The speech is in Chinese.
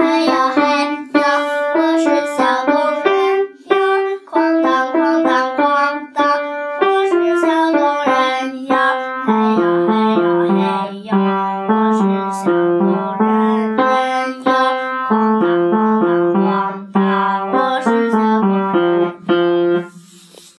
嘿呦嘿呦，我是小工人哟，哐当哐当哐当，我是小工人哟，嘿呦嘿呦嘿呦，我是小工。